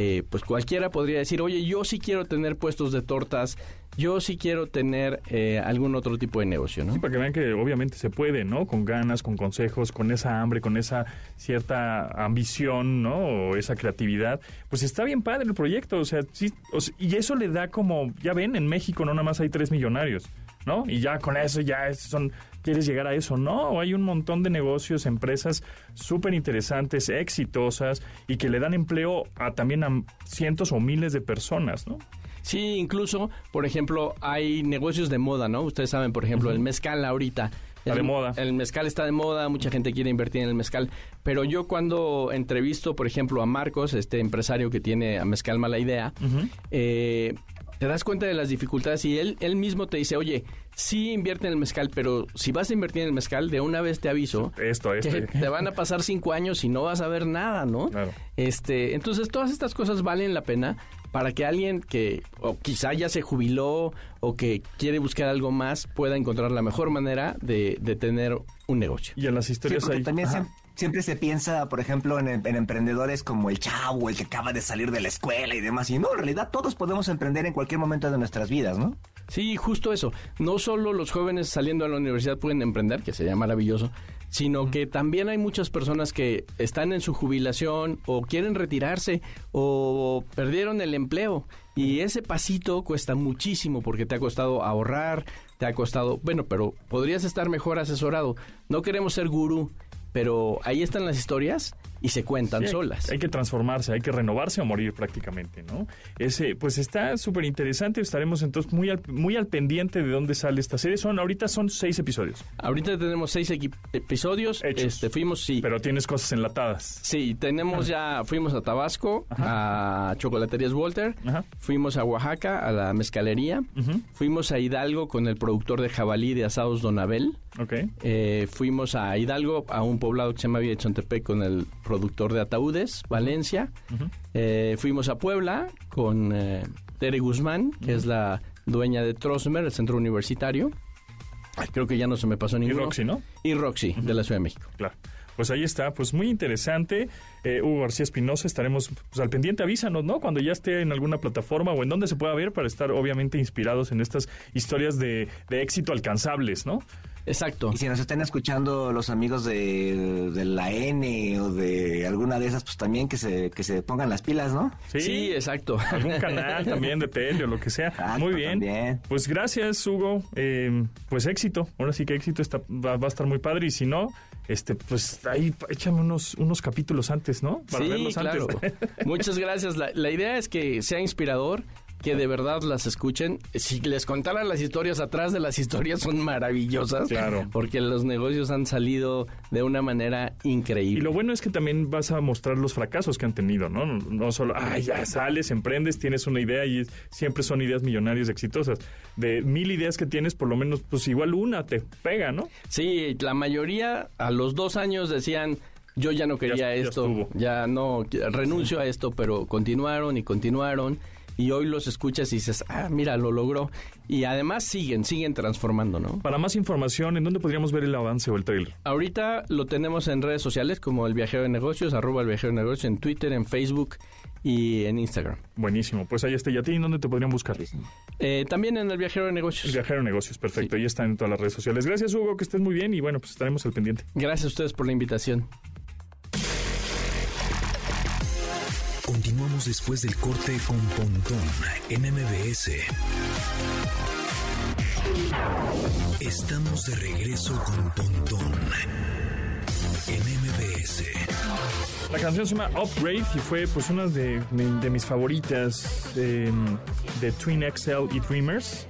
eh, pues cualquiera podría decir, oye, yo sí quiero tener puestos de tortas, yo sí quiero tener eh, algún otro tipo de negocio, ¿no? Sí, para que vean que obviamente se puede, ¿no? Con ganas, con consejos, con esa hambre, con esa cierta ambición, ¿no? O esa creatividad. Pues está bien padre el proyecto, o sea, sí, y eso le da como, ya ven, en México no nada más hay tres millonarios, ¿no? Y ya con eso ya son quieres llegar a eso. No, hay un montón de negocios, empresas súper interesantes, exitosas y que le dan empleo a también a cientos o miles de personas, ¿no? Sí, incluso, por ejemplo, hay negocios de moda, ¿no? Ustedes saben, por ejemplo, el mezcal ahorita. Está de moda. El mezcal está de moda, mucha gente quiere invertir en el mezcal. Pero yo cuando entrevisto, por ejemplo, a Marcos, este empresario que tiene a Mezcal Mala Idea, eh, te das cuenta de las dificultades y él, él mismo te dice, oye, sí invierte en el mezcal, pero si vas a invertir en el mezcal, de una vez te aviso esto, esto. que te van a pasar cinco años y no vas a ver nada, ¿no? Este, entonces todas estas cosas valen la pena para que alguien que o quizá ya se jubiló o que quiere buscar algo más pueda encontrar la mejor manera de, de tener un negocio. Y en las historias hay... También siempre, se piensa, por ejemplo, en, en, emprendedores como el chavo, el que acaba de salir de la escuela y demás. Y no, en realidad todos podemos emprender en cualquier momento de nuestras vidas, ¿no? Sí, justo eso. No solo los jóvenes saliendo a la universidad pueden emprender, que sería maravilloso, sino que también hay muchas personas que están en su jubilación o quieren retirarse o perdieron el empleo y ese pasito cuesta muchísimo porque te ha costado ahorrar, te ha costado, bueno, pero podrías estar mejor asesorado. No queremos ser gurú, pero ahí están las historias y se cuentan solas. Hay que transformarse, hay que renovarse o morir prácticamente, ¿no? Ese, pues está súper interesante. Estaremos entonces muy al, muy al pendiente de dónde sale esta serie. Son, ahorita son seis episodios. Ahorita tenemos seis episodios. Este, fuimos, sí. Pero tienes cosas enlatadas. Sí, tenemos ya, fuimos a Tabasco, a Chocolaterías Walter, fuimos a Oaxaca, a la mezcalería, fuimos a Hidalgo con el productor de jabalí de asados Donabel. Okay. Eh, fuimos a Hidalgo, a un poblado que se llama Villa Chontepec con el productor de ataúdes, Valencia. Eh, fuimos a Puebla con eh, Tere Guzmán, que es la dueña de Trosmer, el centro universitario. Creo que ya no se me pasó ninguno. Y Roxy, ¿no? Y Roxy, de la Ciudad de México. Claro. Pues ahí está, pues muy interesante. Eh, Hugo García Espinosa, estaremos pues, al pendiente, avísanos, ¿no? Cuando ya esté en alguna plataforma o en donde se pueda ver para estar obviamente inspirados en estas historias de, de éxito alcanzables, ¿no? Exacto. Y si nos están escuchando los amigos de, la N o de alguna de esas, pues también que se, que se pongan las pilas, ¿no? Sí, exacto. Algún canal también de tele o lo que sea. Muy bien. Pues gracias, Hugo. Eh, pues éxito. Ahora sí que éxito está, va, a estar muy padre. Y si no, este, pues ahí échame unos, unos capítulos antes, ¿no? Para sí, claro. [LAUGHS] Muchas gracias. La, la idea es que sea inspirador que de verdad las escuchen. Si les contara las historias atrás de las historias son maravillosas. Claro. Porque los negocios han salido de una manera increíble. Y lo bueno es que también vas a mostrar los fracasos que han tenido, ¿no? No solo, ay, ya sales, emprendes, tienes una idea y siempre son ideas millonarias exitosas. De mil ideas que tienes, por lo menos, pues igual una te pega, ¿no? Sí, la mayoría a los dos años decían, yo ya no quería esto, ya, ya no renuncio a esto, pero continuaron y continuaron y hoy los escuchas y dices, ah, mira, lo logró. Y además siguen, siguen transformando, ¿no? Para más información, ¿en dónde podríamos ver el avance o el trailer? Ahorita lo tenemos en redes sociales como El Viajero de Negocios, arroba El Viajero de Negocios, en Twitter, en Facebook y en Instagram. Buenísimo. Pues ahí está. ¿Y a ti en dónde te podrían buscar? Eh, también en El Viajero de Negocios. El Viajero de Negocios, perfecto. Ahí está en todas las redes sociales. Gracias, Hugo, que estés muy bien y bueno, pues estaremos al pendiente. Gracias a ustedes por la invitación. Continuamos después del corte con Pontón en MBS. Estamos de regreso con Pontón en MBS. La canción se llama Upgrade y fue pues una de, mis favoritas em, de Twin XL y Dreamers.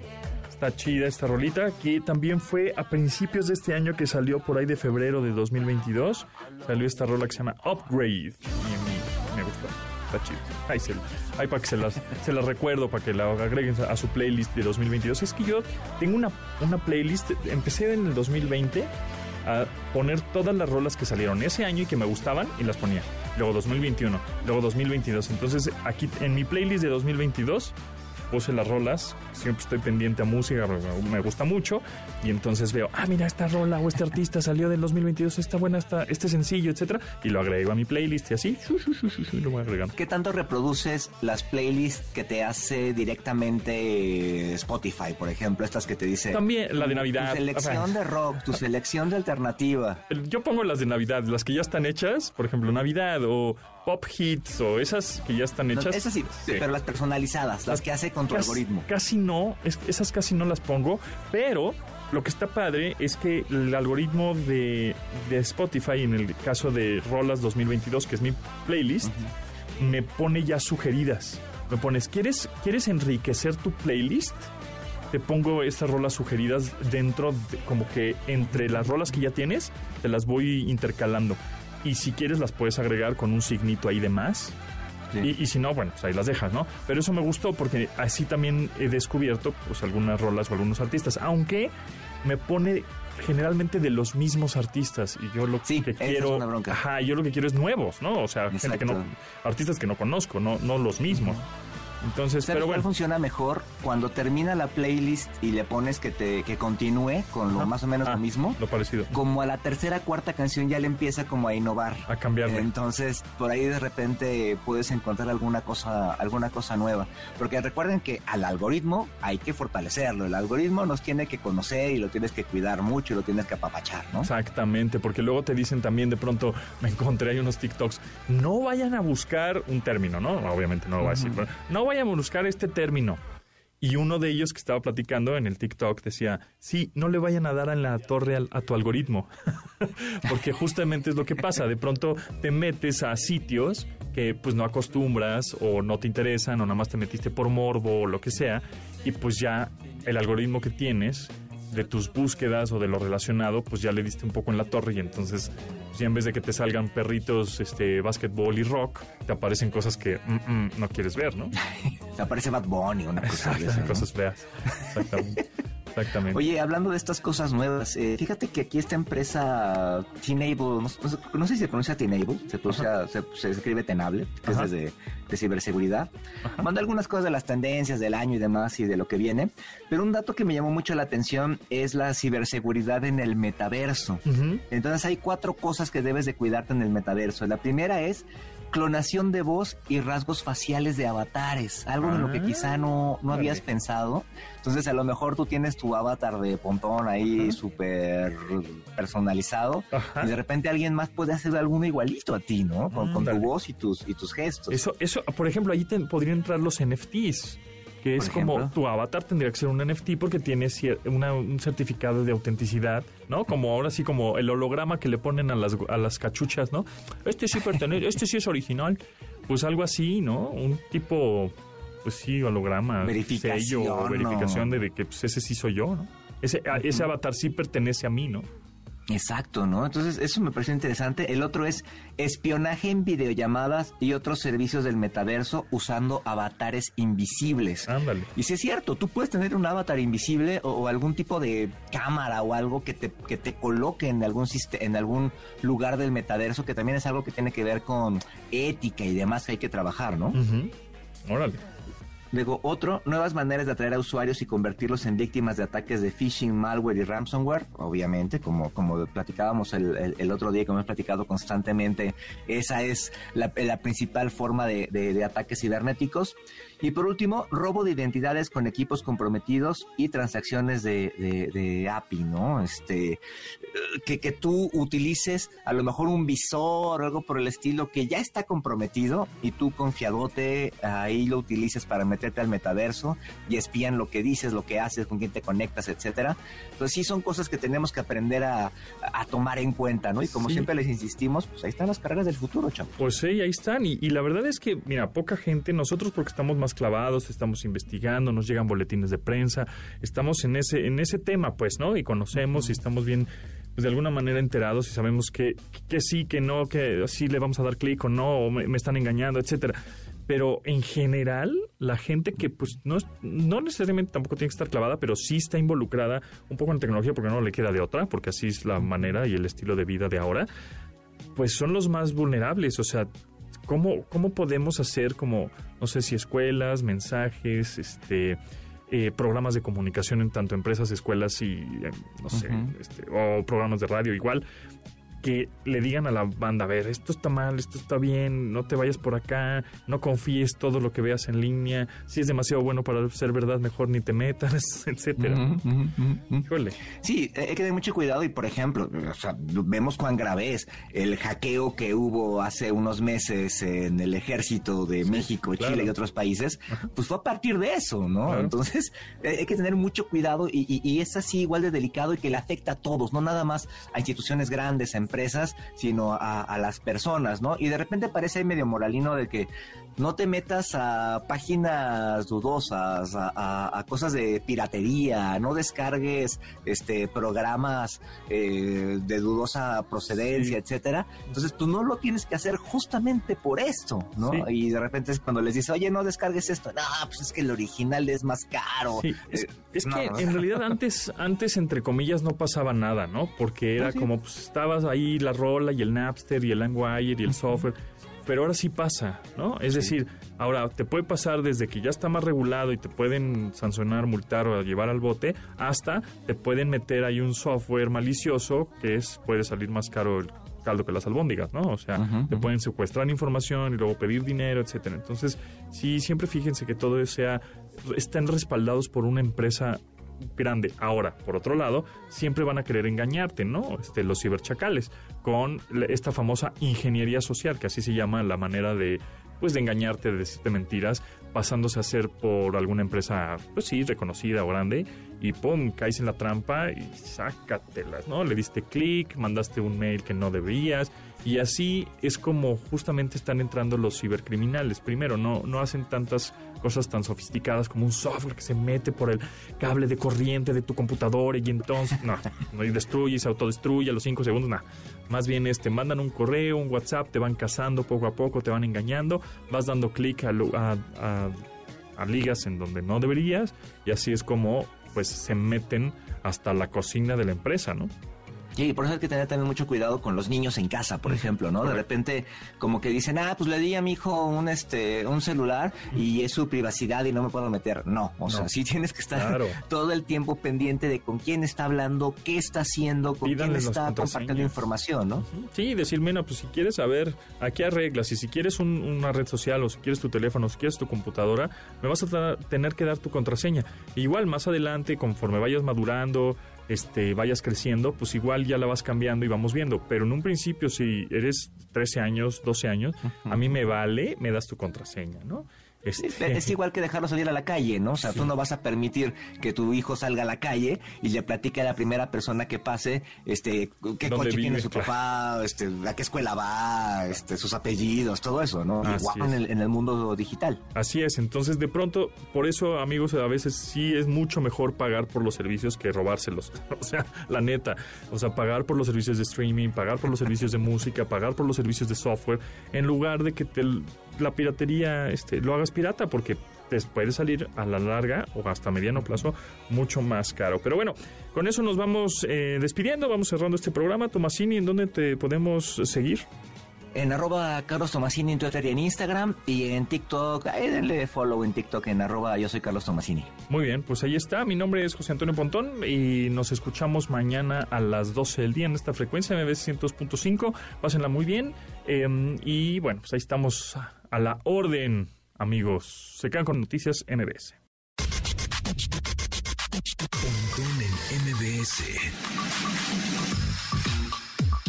Está chida esta rolita, que también fue a principios de este año que salió por ahí de febrero de 2022. Salió esta rola que se llama Upgrade y me gustó está chido. Ahí, para que se las, [LAUGHS] se las recuerdo, para que la agreguen a su playlist de 2022. Es que yo tengo una, una playlist, empecé en el 2020 a poner todas las rolas que salieron ese año y que me gustaban y las ponía. Luego 2021, luego 2022. Entonces aquí en mi playlist de 2022 puse las rolas, siempre estoy pendiente a música, me gusta mucho, y entonces veo, ah, mira, esta rola o este artista salió del 2022, está buena, está, este sencillo, etcétera, y lo agrego a mi playlist y así, lo voy agregando. ¿Qué tanto reproduces las playlists que te hace directamente Spotify, por ejemplo, estas que te dice... También la de Navidad. Tu selección de rock, tu selección de alternativa. Yo pongo las de Navidad, las que ya están hechas, por ejemplo, Navidad o pop hits o esas que ya están hechas. esas sí, pero las personalizadas, las, que hace con tu algoritmo. Casi no, esas casi no las pongo, pero lo que está padre es que el algoritmo de, Spotify, en el caso de Rolas 2022, que es mi playlist, me pone ya sugeridas. Me pones, ¿quieres, ¿quieres enriquecer tu playlist? Te pongo estas rolas sugeridas dentro, como que entre las rolas que ya tienes, te las voy intercalando y si quieres las puedes agregar con un signito ahí de más. Y, si no, bueno, pues ahí las dejas, ¿no? Pero eso me gustó porque así también he descubierto pues algunas rolas o algunos artistas, aunque me pone generalmente de los mismos artistas y yo lo que quiero ajá, yo lo que quiero es nuevos, ¿no? O sea, gente que no artistas que no conozco, no no los mismos. Entonces, pero bueno. funciona mejor cuando termina la playlist y le pones que te que continúe con lo más o menos lo ah, mismo. Lo parecido. Como a la tercera cuarta canción ya le empieza como a innovar. A cambiar. Entonces, por ahí de repente puedes encontrar alguna cosa alguna cosa nueva, porque recuerden que al algoritmo hay que fortalecerlo. El algoritmo nos tiene que conocer y lo tienes que cuidar mucho y lo tienes que apapachar, ¿no? Exactamente, porque luego te dicen también de pronto me encontré ahí unos TikToks, no vayan a buscar un término, ¿no? Obviamente no lo voy a decir, pero no vayan a buscar este término. Y uno de ellos que estaba platicando en el TikTok decía, sí, no le vayan a dar en la torre a tu algoritmo, [LAUGHS] porque justamente es lo que pasa, de pronto te metes a sitios que pues no acostumbras o no te interesan o nada más te metiste por morbo o lo que sea, y pues ya el algoritmo que tienes de tus búsquedas o de lo relacionado, pues ya le diste un poco en la torre y entonces si en vez de que te salgan perritos, este, básquetbol y rock, te aparecen cosas que mm, mm, no quieres ver, ¿no? [LAUGHS] te aparece Bad Bunny, una cosa Cosas feas, exactamente. [LAUGHS] Exactamente. Oye, hablando de estas cosas nuevas, eh, fíjate que aquí esta empresa Tenable, no, sé si se pronuncia Tenable, se, se, escribe Tenable, que es de, ciberseguridad. Manda algunas cosas de las tendencias del año y demás y de lo que viene, pero un dato que me llamó mucho la atención es la ciberseguridad en el metaverso. Entonces hay cuatro cosas que debes de cuidarte en el metaverso. La primera es clonación de voz y rasgos faciales de avatares, algo en lo que quizá no, no habías pensado. Entonces a lo mejor tú tienes tu avatar de pontón ahí súper personalizado y de repente alguien más puede hacer alguno igualito a ti, ¿no? Con, tu voz y tus, y tus gestos. Eso, eso, por ejemplo, ahí te, podrían entrar los NFTs que es como tu avatar tendría que ser un NFT porque tiene un certificado de autenticidad, ¿no? Como ahora sí, como el holograma que le ponen a las, a las cachuchas, ¿no? Este sí pertenece, [LAUGHS] este sí es original. Pues algo así, ¿no? Un tipo, pues sí, holograma, verificación, sello, verificación de, que pues, ese sí soy yo, ¿no? Ese, ese avatar sí pertenece a mí, ¿no? Exacto, ¿no? Entonces, eso me parece interesante. El otro es espionaje en videollamadas y otros servicios del metaverso usando avatares invisibles. Ándale. Y si es cierto, tú puedes tener un avatar invisible o, algún tipo de cámara o algo que te, que te coloque en algún, en algún lugar del metaverso, que también es algo que tiene que ver con ética y demás que hay que trabajar, ¿no? Órale. Luego, otro, nuevas maneras de atraer a usuarios y convertirlos en víctimas de ataques de phishing, malware y ransomware. Obviamente, como, como platicábamos el, otro día, como hemos platicado constantemente, esa es la, principal forma de, de ataques cibernéticos. Y por último, robo de identidades con equipos comprometidos y transacciones de, de, API, ¿no? Este, que, que, tú utilices a lo mejor un visor o algo por el estilo que ya está comprometido y tú confiadote ahí lo utilices para meterte al metaverso y espían lo que dices, lo que haces, con quién te conectas, etcétera. Entonces sí son cosas que tenemos que aprender a, a tomar en cuenta, ¿no? Y como siempre les insistimos, pues ahí están las carreras del futuro, chavo. Pues sí, ahí están. Y, y la verdad es que, mira, poca gente, nosotros porque estamos más clavados, estamos investigando, nos llegan boletines de prensa, estamos en ese, en ese tema, pues, ¿no? Y conocemos y estamos bien pues, de alguna manera enterados y sabemos que, que sí, que no, que sí le vamos a dar clic o no, o me, están engañando, etcétera. Pero en general, la gente que pues no, no necesariamente tampoco tiene que estar clavada, pero sí está involucrada un poco en tecnología porque no le queda de otra, porque así es la manera y el estilo de vida de ahora, pues son los más vulnerables. O sea, ¿Cómo, ¿Cómo podemos hacer como, no sé si escuelas, mensajes, este, eh, programas de comunicación en tanto empresas, escuelas y, eh, no sé, este, o programas de radio igual, que le digan a la banda, a ver, esto está mal, esto está bien, no te vayas por acá, no confíes todo lo que veas en línea, si es demasiado bueno para ser verdad, mejor ni te metas, [LAUGHS] etcétera. Sí, hay que tener mucho cuidado y por ejemplo, vemos cuán grave es el hackeo que hubo hace unos meses en el ejército de México, Chile y otros países, pues fue a partir de eso, ¿no? Entonces, hay que tener mucho cuidado y, y, es así igual de delicado y que le afecta a todos, no nada más a instituciones grandes, a empresas, sino a, las personas, ¿no? Y de repente parece medio moralino de que no te metas a páginas dudosas, a, cosas de piratería, no descargues este programas eh, de dudosa procedencia, etcétera. Entonces, tú pues, no lo tienes que hacer justamente por esto, ¿no? Y de repente es cuando les dices, oye, no descargues esto, no, pues es que el original es más caro. Es, eh, que en realidad antes, antes, entre comillas, no pasaba nada, ¿no? Porque era pues como, pues estabas ahí la rola y el Napster y el LimeWire y el software pero ahora sí pasa, ¿no? Es decir, ahora te puede pasar desde que ya está más regulado y te pueden sancionar, multar o llevar al bote, hasta te pueden meter ahí un software malicioso que es puede salir más caro el caldo que las albóndigas, ¿no? O sea, te pueden secuestrar información y luego pedir dinero, etcétera. Entonces, sí, siempre fíjense que todo sea estén respaldados por una empresa grande. Ahora, por otro lado, siempre van a querer engañarte, ¿no? Este, los ciberchacales, con esta famosa ingeniería social, que así se llama la manera de, pues, de engañarte, de decirte mentiras, pasándose a ser por alguna empresa, pues sí, reconocida o grande, y pum, caes en la trampa y sácatelas, ¿no? Le diste clic, mandaste un mail que no debías, y así es como justamente están entrando los cibercriminales. Primero, no, no hacen tantas cosas tan sofisticadas como un software que se mete por el cable de corriente de tu computadora y entonces, no, no y destruye, se autodestruye a los cinco segundos, nada. Más bien este, mandan un correo, un WhatsApp, te van cazando poco a poco, te van engañando, vas dando clic a, a, a ligas en donde no deberías y así es como pues se meten hasta la cocina de la empresa, ¿no? Sí, por eso hay que tener también mucho cuidado con los niños en casa, por ejemplo, ¿no? De repente, como que dicen, ah, pues le di a mi hijo un este un celular y es su privacidad y no me puedo meter. No, o sea, sí tienes que estar [LAUGHS] todo el tiempo pendiente de con quién está hablando, qué está haciendo, con quién está compartiendo información, ¿no? Sí, decir, mira, pues si quieres saber a qué arreglas y si quieres una red social o si quieres tu teléfono o si quieres tu computadora, me vas a tener que dar tu contraseña. Igual más adelante, conforme vayas madurando, este, vayas creciendo, pues igual ya la vas cambiando y vamos viendo. Pero en un principio, si eres 13 años, 12 años, a mí me vale, me das tu contraseña, ¿no? Este, es igual que dejarlo salir a la calle, ¿no? O sea, tú no vas a permitir que tu hijo salga a la calle y le platique a la primera persona que pase, este, qué coche tiene su papá, este, a qué escuela va, este, sus apellidos, todo eso, ¿no? igual en el, en el, mundo digital. Así es, entonces de pronto, por eso, amigos, a veces sí es mucho mejor pagar por los servicios que robárselos. [LAUGHS] o sea, la neta, o sea, pagar por los servicios de streaming, pagar por los servicios de música, pagar por los servicios de software, en lugar de que te la piratería este, lo hagas pirata porque te puede salir a la larga o hasta mediano plazo mucho más caro. Pero bueno, con eso nos vamos eh, despidiendo, vamos cerrando este programa. Tomasini, ¿en dónde te podemos seguir? En arroba Carlos Tomasini en Twitter y en Instagram. Y en TikTok, ahí denle follow en TikTok en arroba yo soy Carlos Tomasini. Muy bien, pues ahí está. Mi nombre es José Antonio Pontón y nos escuchamos mañana a las 12 del día en esta frecuencia MBS 102.5. Pásenla muy bien. Em, y bueno, pues ahí estamos a la orden, amigos. Se quedan con noticias MBS. Pontón en MBS.